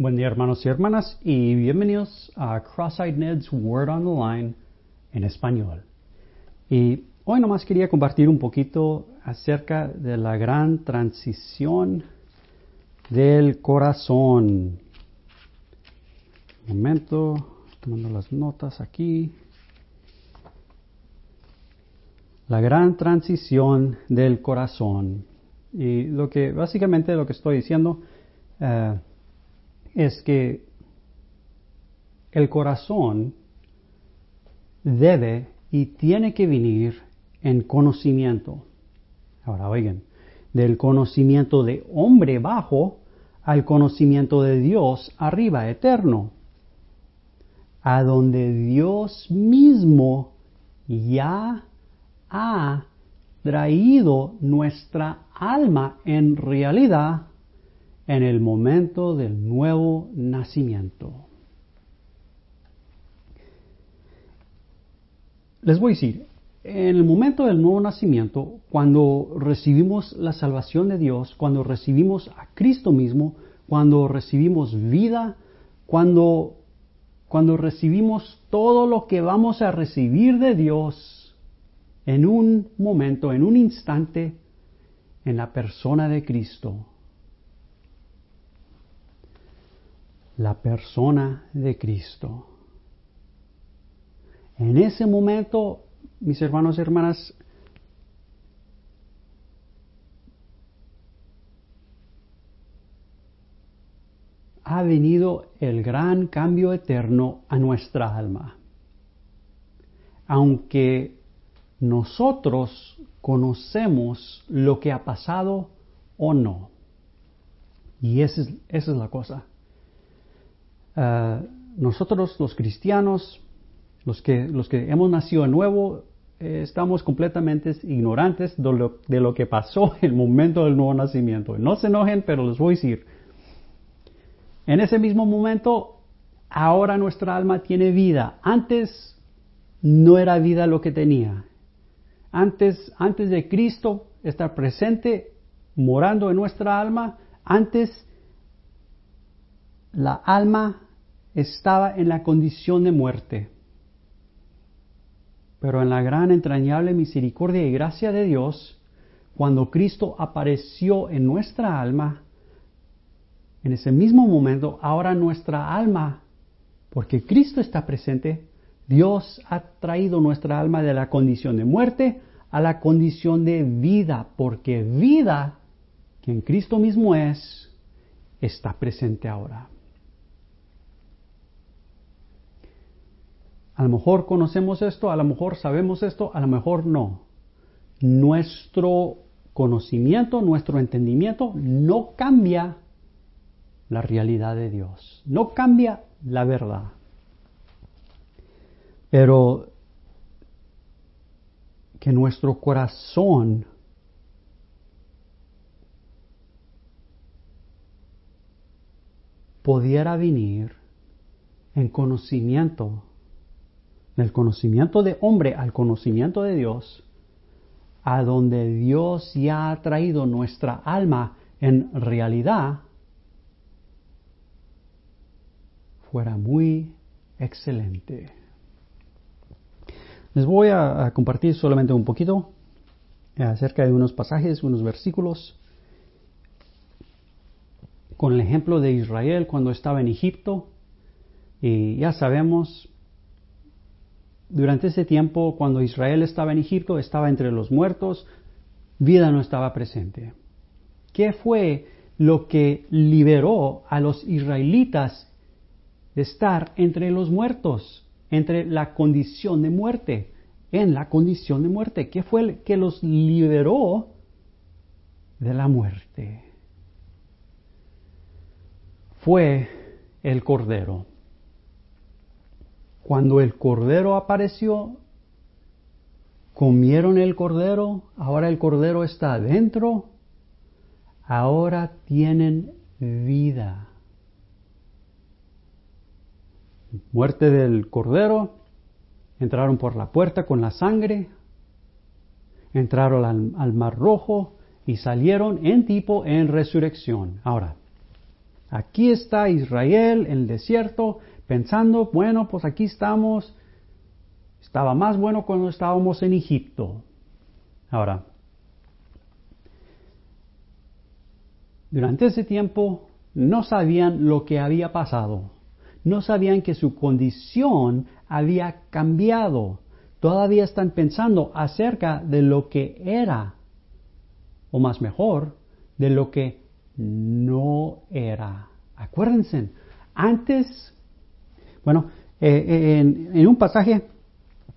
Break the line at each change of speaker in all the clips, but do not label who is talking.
Buen día hermanos y hermanas y bienvenidos a Cross-Eyed Ned's Word on the Line en español. Y hoy nomás quería compartir un poquito acerca de la gran transición del corazón. Un momento, tomando las notas aquí. La gran transición del corazón. Y lo que básicamente lo que estoy diciendo eh, es que el corazón debe y tiene que venir en conocimiento. Ahora oigan, del conocimiento de hombre bajo al conocimiento de Dios arriba, eterno, a donde Dios mismo ya ha traído nuestra alma en realidad en el momento del nuevo nacimiento. Les voy a decir, en el momento del nuevo nacimiento, cuando recibimos la salvación de Dios, cuando recibimos a Cristo mismo, cuando recibimos vida, cuando, cuando recibimos todo lo que vamos a recibir de Dios en un momento, en un instante, en la persona de Cristo, la persona de Cristo. En ese momento, mis hermanos y hermanas, ha venido el gran cambio eterno a nuestra alma. Aunque nosotros conocemos lo que ha pasado o no. Y esa es, esa es la cosa. Ah, nosotros los cristianos, los que, los que hemos nacido de nuevo, eh, estamos completamente ignorantes de lo, de lo, que pasó en el momento del nuevo nacimiento. No se enojen, pero les voy a decir, en ese mismo momento, ahora nuestra alma tiene vida. Antes no era vida lo que tenía. Antes, antes de Cristo estar presente, morando en nuestra alma, antes la alma estaba en la condición de muerte. Pero en la gran entrañable misericordia y gracia de Dios, cuando Cristo apareció en nuestra alma, en ese mismo momento, ahora nuestra alma, porque Cristo está presente, Dios ha traído nuestra alma de la condición de muerte a la condición de vida, porque vida, que en Cristo mismo es, está presente ahora. A lo mejor conocemos esto, a lo mejor sabemos esto, a lo mejor no. Nuestro conocimiento, nuestro entendimiento no cambia la realidad de Dios, no cambia la verdad. Pero que nuestro corazón pudiera venir en conocimiento del conocimiento de hombre al conocimiento de Dios, a donde Dios ya ha traído nuestra alma en realidad, fuera muy excelente. Les voy a, compartir solamente un poquito acerca de unos pasajes, unos versículos, con el ejemplo de Israel cuando estaba en Egipto. Y ya sabemos durante ese tiempo, cuando Israel estaba en Egipto, estaba entre los muertos, vida no estaba presente. ¿Qué fue lo que liberó a los israelitas de estar entre los muertos, entre la condición de muerte, en la condición de muerte? ¿Qué fue el que los liberó de la muerte? Fue el Cordero. Cuando el cordero apareció, comieron el cordero, ahora el cordero está adentro, ahora tienen vida. Muerte del cordero, entraron por la puerta con la sangre, entraron al, mar rojo y salieron en tipo en resurrección. Ahora, Aquí está Israel en el desierto, pensando, bueno, pues aquí estamos. Estaba más bueno cuando estábamos en Egipto. Ahora, durante ese tiempo no sabían lo que había pasado. No sabían que su condición había cambiado. Todavía están pensando acerca de lo que era, o más mejor, de lo que no era. Acuérdense, antes, bueno, eh, eh, en, en, un pasaje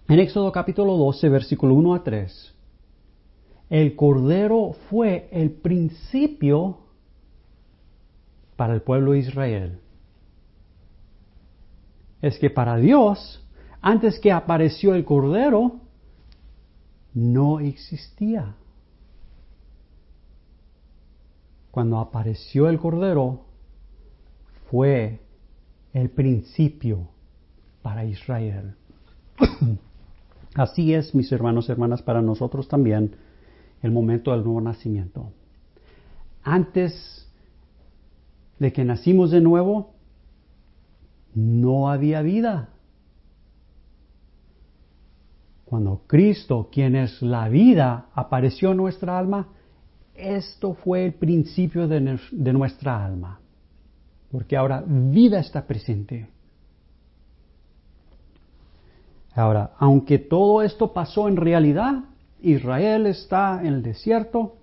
en Éxodo capítulo 12, versículo 1 a 3, el Cordero fue el principio para el pueblo de Israel. Es que para Dios, antes que apareció el Cordero, no existía. cuando apareció el Cordero fue el principio para Israel. Así es, mis hermanos y hermanas, para nosotros también el momento del nuevo nacimiento. Antes de que nacimos de nuevo, no había vida. Cuando Cristo, quien es la vida, apareció en nuestra alma, esto fue el principio de, nuestra alma, porque ahora vida está presente. Ahora, aunque todo esto pasó en realidad, Israel está en el desierto,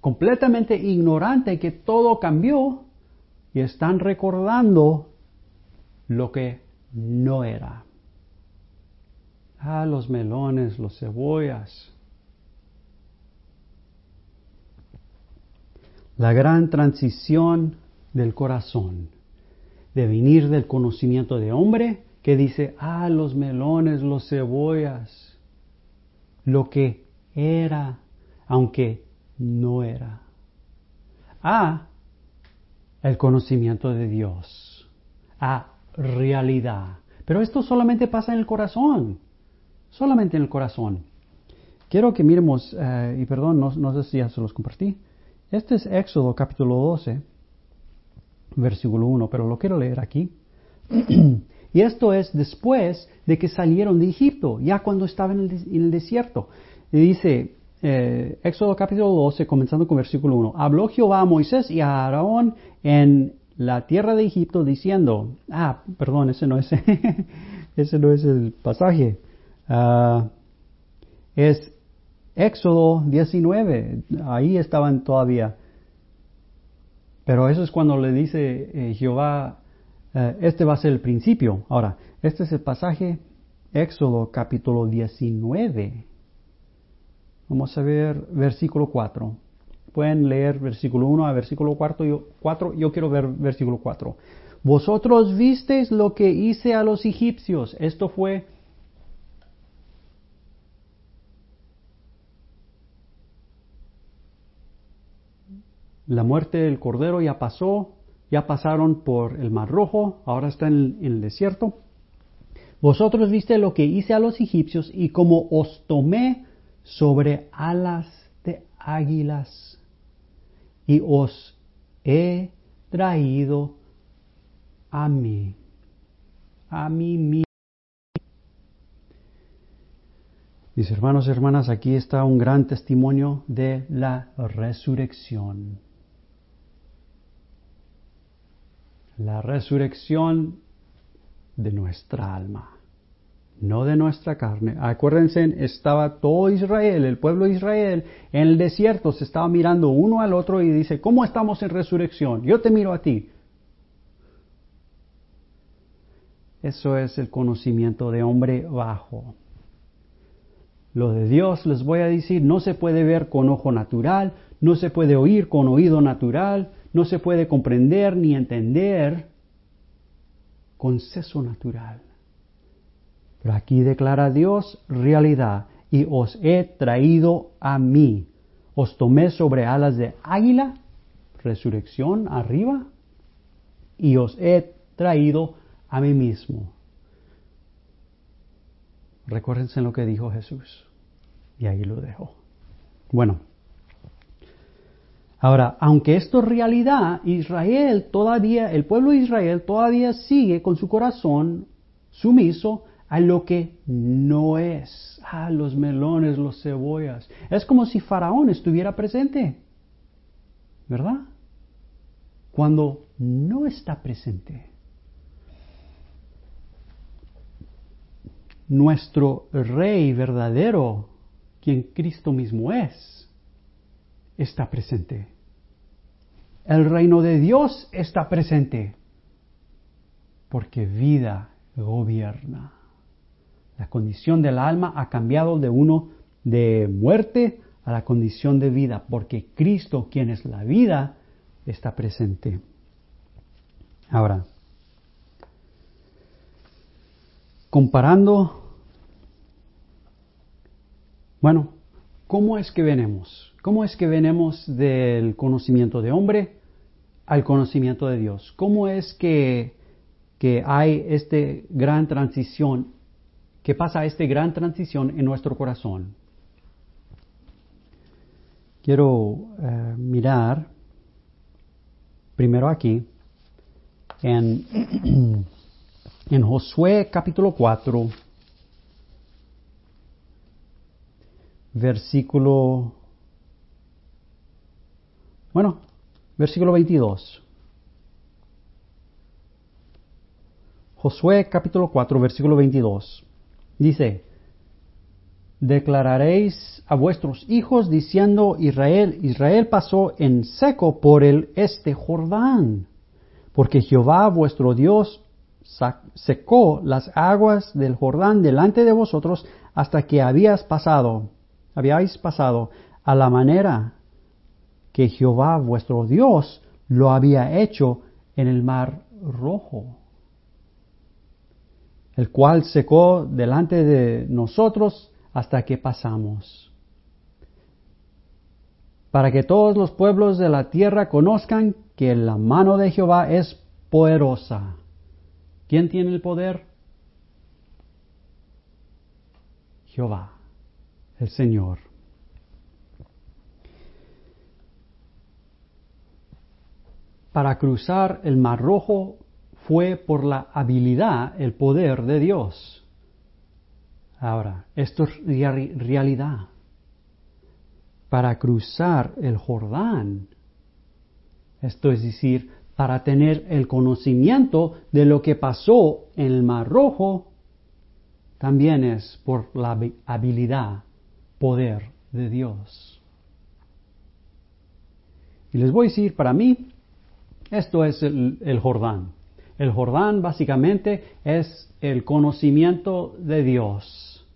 completamente ignorante que todo cambió y están recordando lo que no era. Ah, los melones, los cebollas, la gran transición del corazón, de venir del conocimiento de hombre que dice, ah, los melones, los cebollas, lo que era, aunque no era, a el conocimiento de Dios, a realidad. Pero esto solamente pasa en el corazón, solamente en el corazón. Quiero que miremos, eh, y perdón, no, no sé si ya se los compartí, este es Éxodo capítulo 12, versículo 1, pero lo quiero leer aquí. y esto es después de que salieron de Egipto, ya cuando estaban en el, desierto. Dice, eh, Éxodo capítulo 12, comenzando con versículo 1, habló Jehová a Moisés y a Aarón en la tierra de Egipto diciendo, ah, perdón, ese no es, ese no es el pasaje. Ah, es Éxodo 19, ahí estaban todavía. Pero eso es cuando le dice eh, Jehová, eh, este va a ser el principio. Ahora, este es el pasaje, Éxodo capítulo 19. Vamos a ver versículo 4. Pueden leer versículo 1 a versículo 4 yo, 4. yo quiero ver versículo 4. Vosotros visteis lo que hice a los egipcios. Esto fue la muerte del Cordero ya pasó, ya pasaron por el Mar Rojo, ahora están en, el desierto. Vosotros viste lo que hice a los egipcios y como os tomé sobre alas de águilas y os he traído a mí, a mí mismo. Mis hermanos y hermanas, aquí está un gran testimonio de la resurrección. La resurrección de nuestra alma, no de nuestra carne. Acuérdense, estaba todo Israel, el pueblo de Israel, en el desierto, se estaba mirando uno al otro y dice, ¿cómo estamos en resurrección? Yo te miro a ti. Eso es el conocimiento de hombre bajo. Lo de Dios, les voy a decir, no se puede ver con ojo natural, no se puede oír con oído natural, no se puede comprender ni entender con seso natural. Pero aquí declara Dios realidad y os he traído a mí. Os tomé sobre alas de águila, resurrección arriba, y os he traído a mí mismo. Recuérdense lo que dijo Jesús. Y ahí lo dejo. Bueno, Ahora, aunque esto es realidad, Israel todavía, el pueblo de Israel todavía sigue con su corazón sumiso a lo que no es. Ah, los melones, los cebollas. Es como si Faraón estuviera presente. ¿Verdad? Cuando no está presente. Nuestro rey verdadero, quien Cristo mismo es, está presente. El reino de Dios está presente. Porque vida gobierna. La condición del alma ha cambiado de uno de muerte a la condición de vida, porque Cristo, quien es la vida, está presente. Ahora, comparando, bueno, ¿cómo es que venemos? ¿Cómo es que venemos del conocimiento de hombre al conocimiento de Dios? ¿Cómo es que, que hay esta gran transición, que pasa esta gran transición en nuestro corazón? Quiero eh, mirar primero aquí en, en Josué capítulo 4, versículo, bueno, versículo 22. Josué capítulo 4, versículo 22. Dice, declararéis a vuestros hijos diciendo Israel, Israel pasó en seco por el este Jordán, porque Jehová vuestro Dios secó las aguas del Jordán delante de vosotros hasta que habías pasado, habíais pasado a la manera que Jehová vuestro Dios lo había hecho en el mar rojo, el cual secó delante de nosotros hasta que pasamos. Para que todos los pueblos de la tierra conozcan que la mano de Jehová es poderosa. ¿Quién tiene el poder? Jehová, el Señor. Para cruzar el Mar Rojo fue por la habilidad, el poder de Dios. Ahora, esto es realidad. Para cruzar el Jordán, esto es decir, para tener el conocimiento de lo que pasó en el Mar Rojo, también es por la habilidad, poder de Dios. Y les voy a decir, para mí, esto es el, Jordán. El Jordán básicamente es el conocimiento de Dios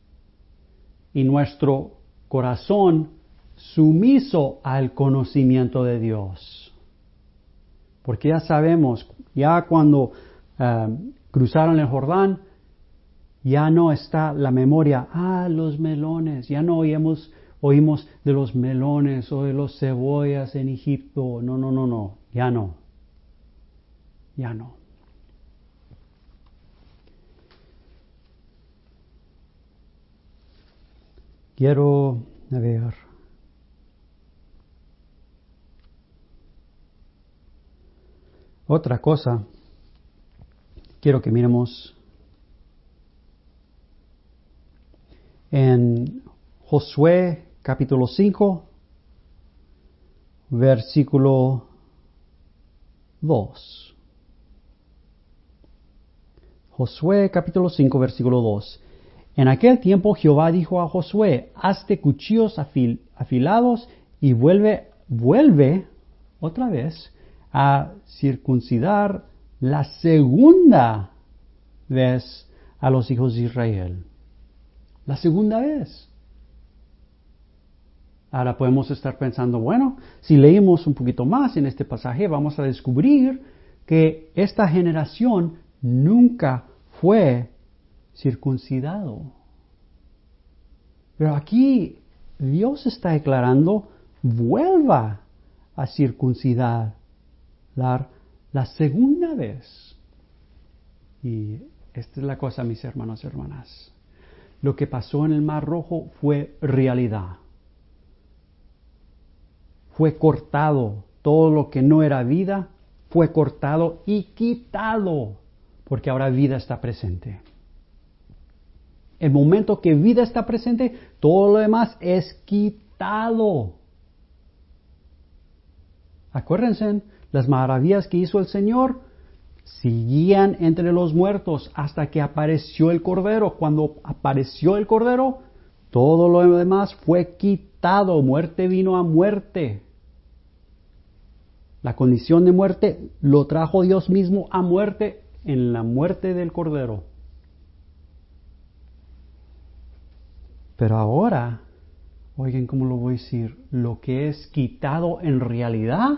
y nuestro corazón sumiso al conocimiento de Dios. Porque ya sabemos, ya cuando eh, cruzaron el Jordán, ya no está la memoria, ah, los melones, ya no oímos, oímos de los melones o de los cebollas en Egipto, no, no, no, no, ya no, ya no. Quiero, ver, otra cosa, quiero que miremos en Josué capítulo 5, versículo 2. Josué capítulo 5, versículo 2. En aquel tiempo Jehová dijo a Josué, hazte cuchillos afilados y vuelve, vuelve otra vez a circuncidar la segunda vez a los hijos de Israel. La segunda vez. Ahora podemos estar pensando, bueno, si leímos un poquito más en este pasaje, vamos a descubrir que esta generación nunca fue circuncidado. Pero aquí Dios está declarando, vuelva a circuncidar la segunda vez. Y esta es la cosa, mis hermanos y hermanas. Lo que pasó en el Mar Rojo fue realidad. fue cortado. Todo lo que no era vida fue cortado y quitado, porque ahora vida está presente. El momento que vida está presente, todo lo demás es quitado. Acuérdense, las maravillas que hizo el Señor seguían entre los muertos hasta que apareció el Cordero. Cuando apareció el Cordero, todo lo demás fue quitado. Muerte vino a muerte. La condición de muerte lo trajo Dios mismo a muerte en la muerte del Cordero. Pero ahora, oigan cómo lo voy a decir, lo que es quitado en realidad,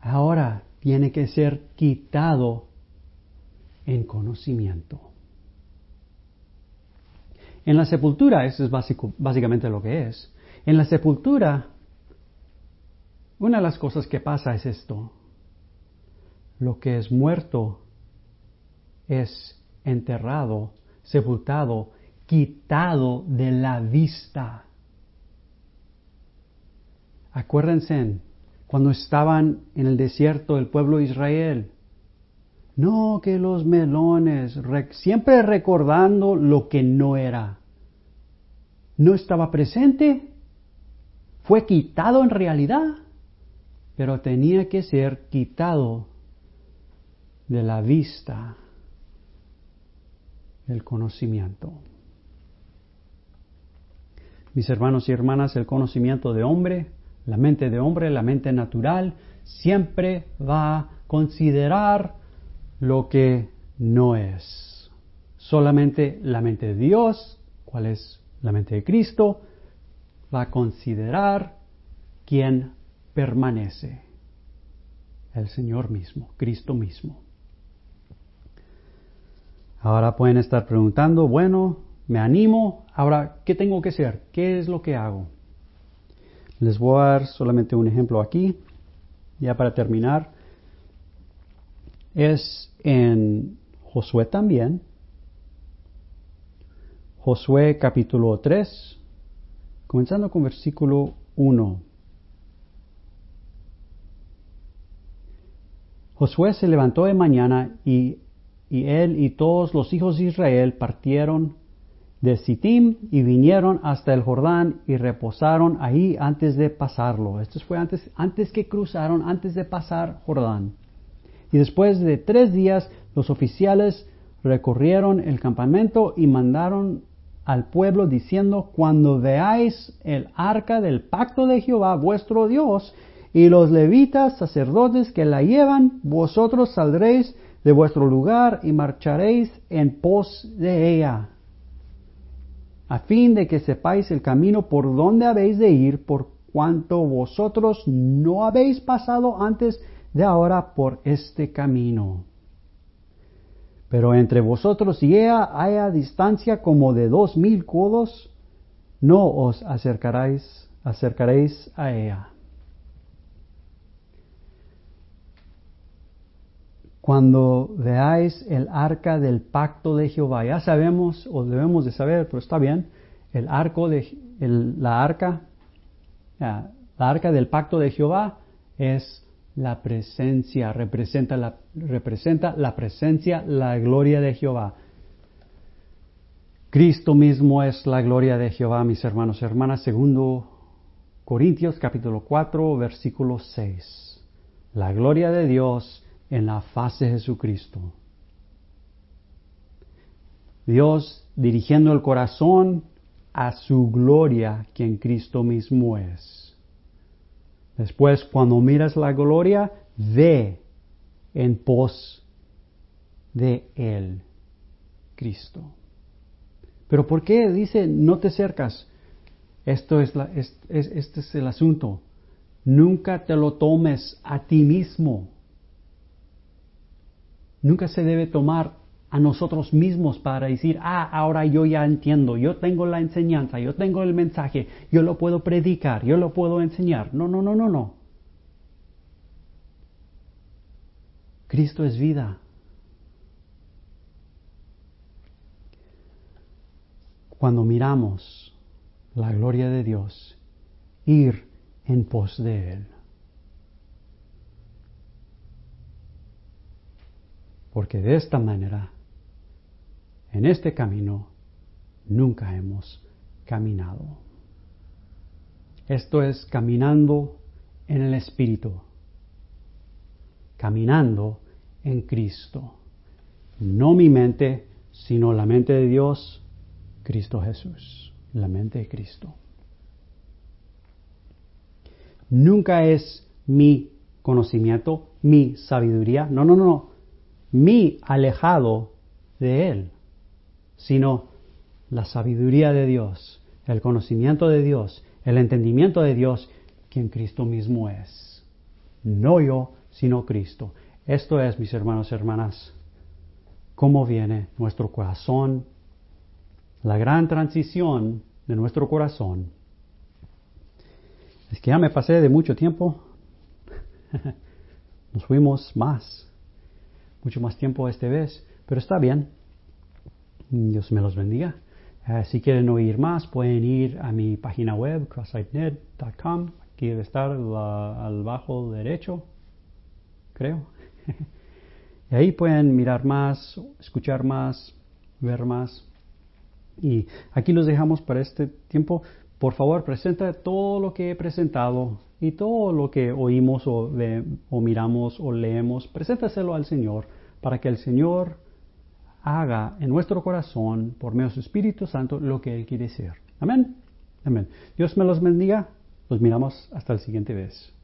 ahora tiene que ser quitado en conocimiento. En la sepultura, eso es básico, básicamente lo que es. En la sepultura, una de las cosas que pasa es esto. Lo que es muerto es enterrado, sepultado, quitado de la vista. Acuérdense, cuando estaban en el desierto el pueblo de Israel, no que los melones, siempre recordando lo que no era. No estaba presente, fue quitado en realidad, pero tenía que ser quitado de la vista del conocimiento. Mis hermanos y hermanas, el conocimiento de hombre, la mente de hombre, la mente natural, siempre va a considerar lo que no es. Solamente la mente de Dios, cuál es la mente de Cristo, va a considerar quién permanece. El Señor mismo, Cristo mismo. Ahora pueden estar preguntando, bueno, me animo, ahora, ¿qué tengo que hacer? ¿Qué es lo que hago? Les voy a dar solamente un ejemplo aquí, ya para terminar es en Josué también. Josué capítulo 3, comenzando con versículo 1. Josué se levantó de mañana y, y, él y todos los hijos de Israel partieron de Sittim y vinieron hasta el Jordán y reposaron ahí antes de pasarlo. Esto fue antes, antes que cruzaron, antes de pasar Jordán. Y después de tres días los oficiales recorrieron el campamento y mandaron al pueblo diciendo, cuando veáis el arca del pacto de Jehová vuestro Dios y los levitas sacerdotes que la llevan, vosotros saldréis de vuestro lugar y marcharéis en pos de ella, a fin de que sepáis el camino por donde habéis de ir, por cuanto vosotros no habéis pasado antes de ahora por este camino. Pero entre vosotros y ella haya distancia como de dos mil codos, no os acercaréis, acercaréis a ella. Cuando veáis el arca del pacto de Jehová, ya sabemos o debemos de saber, pero está bien, el arco de la arca, la arca del pacto de Jehová es la presencia, representa la, representa la presencia, la gloria de Jehová. Cristo mismo es la gloria de Jehová, mis hermanos y hermanas, segundo Corintios capítulo 4, versículo 6. La gloria de Dios en la faz de Jesucristo. Dios dirigiendo el corazón a su gloria, quien Cristo mismo es. Después, cuando miras la gloria, ve en pos de Él, Cristo. Pero ¿por qué dice no te acercas? Esto es, la, este es el asunto. Nunca te lo tomes a ti mismo. Nunca se debe tomar a nosotros mismos para decir, ah, ahora yo ya entiendo, yo tengo la enseñanza, yo tengo el mensaje, yo lo puedo predicar, yo lo puedo enseñar. No, no, no, no, no. Cristo es vida. Cuando miramos la gloria de Dios ir en pos de Él. Porque de esta manera, en este camino, nunca hemos caminado. Esto es caminando en el Espíritu, caminando en Cristo. No mi mente, sino la mente de Dios, Cristo Jesús, la mente de Cristo. Nunca es mi conocimiento, mi sabiduría, no, no, no, mi alejado de Él, sino la sabiduría de Dios, el conocimiento de Dios, el entendimiento de Dios, quien Cristo mismo es. No yo, sino Cristo. Esto es, mis hermanos y hermanas, cómo viene nuestro corazón, la gran transición de nuestro corazón. Es que ya me pasé de mucho tiempo. Nos fuimos más, mucho más tiempo esta vez, pero está bien. Dios me los bendiga. Eh, si quieren oír más, pueden ir a mi página web, crosssightnet.com. Aquí debe estar al bajo derecho, creo. y ahí pueden mirar más, escuchar más, ver más. Y aquí los dejamos para este tiempo. Por favor, presenta todo lo que he presentado y todo lo que oímos o, o miramos o leemos, preséntaselo al Señor para que el Señor haga en nuestro corazón, por medio de su Espíritu Santo, lo que Él quiere hacer. Amén. Amén. Dios me los bendiga. Los miramos hasta la siguiente vez.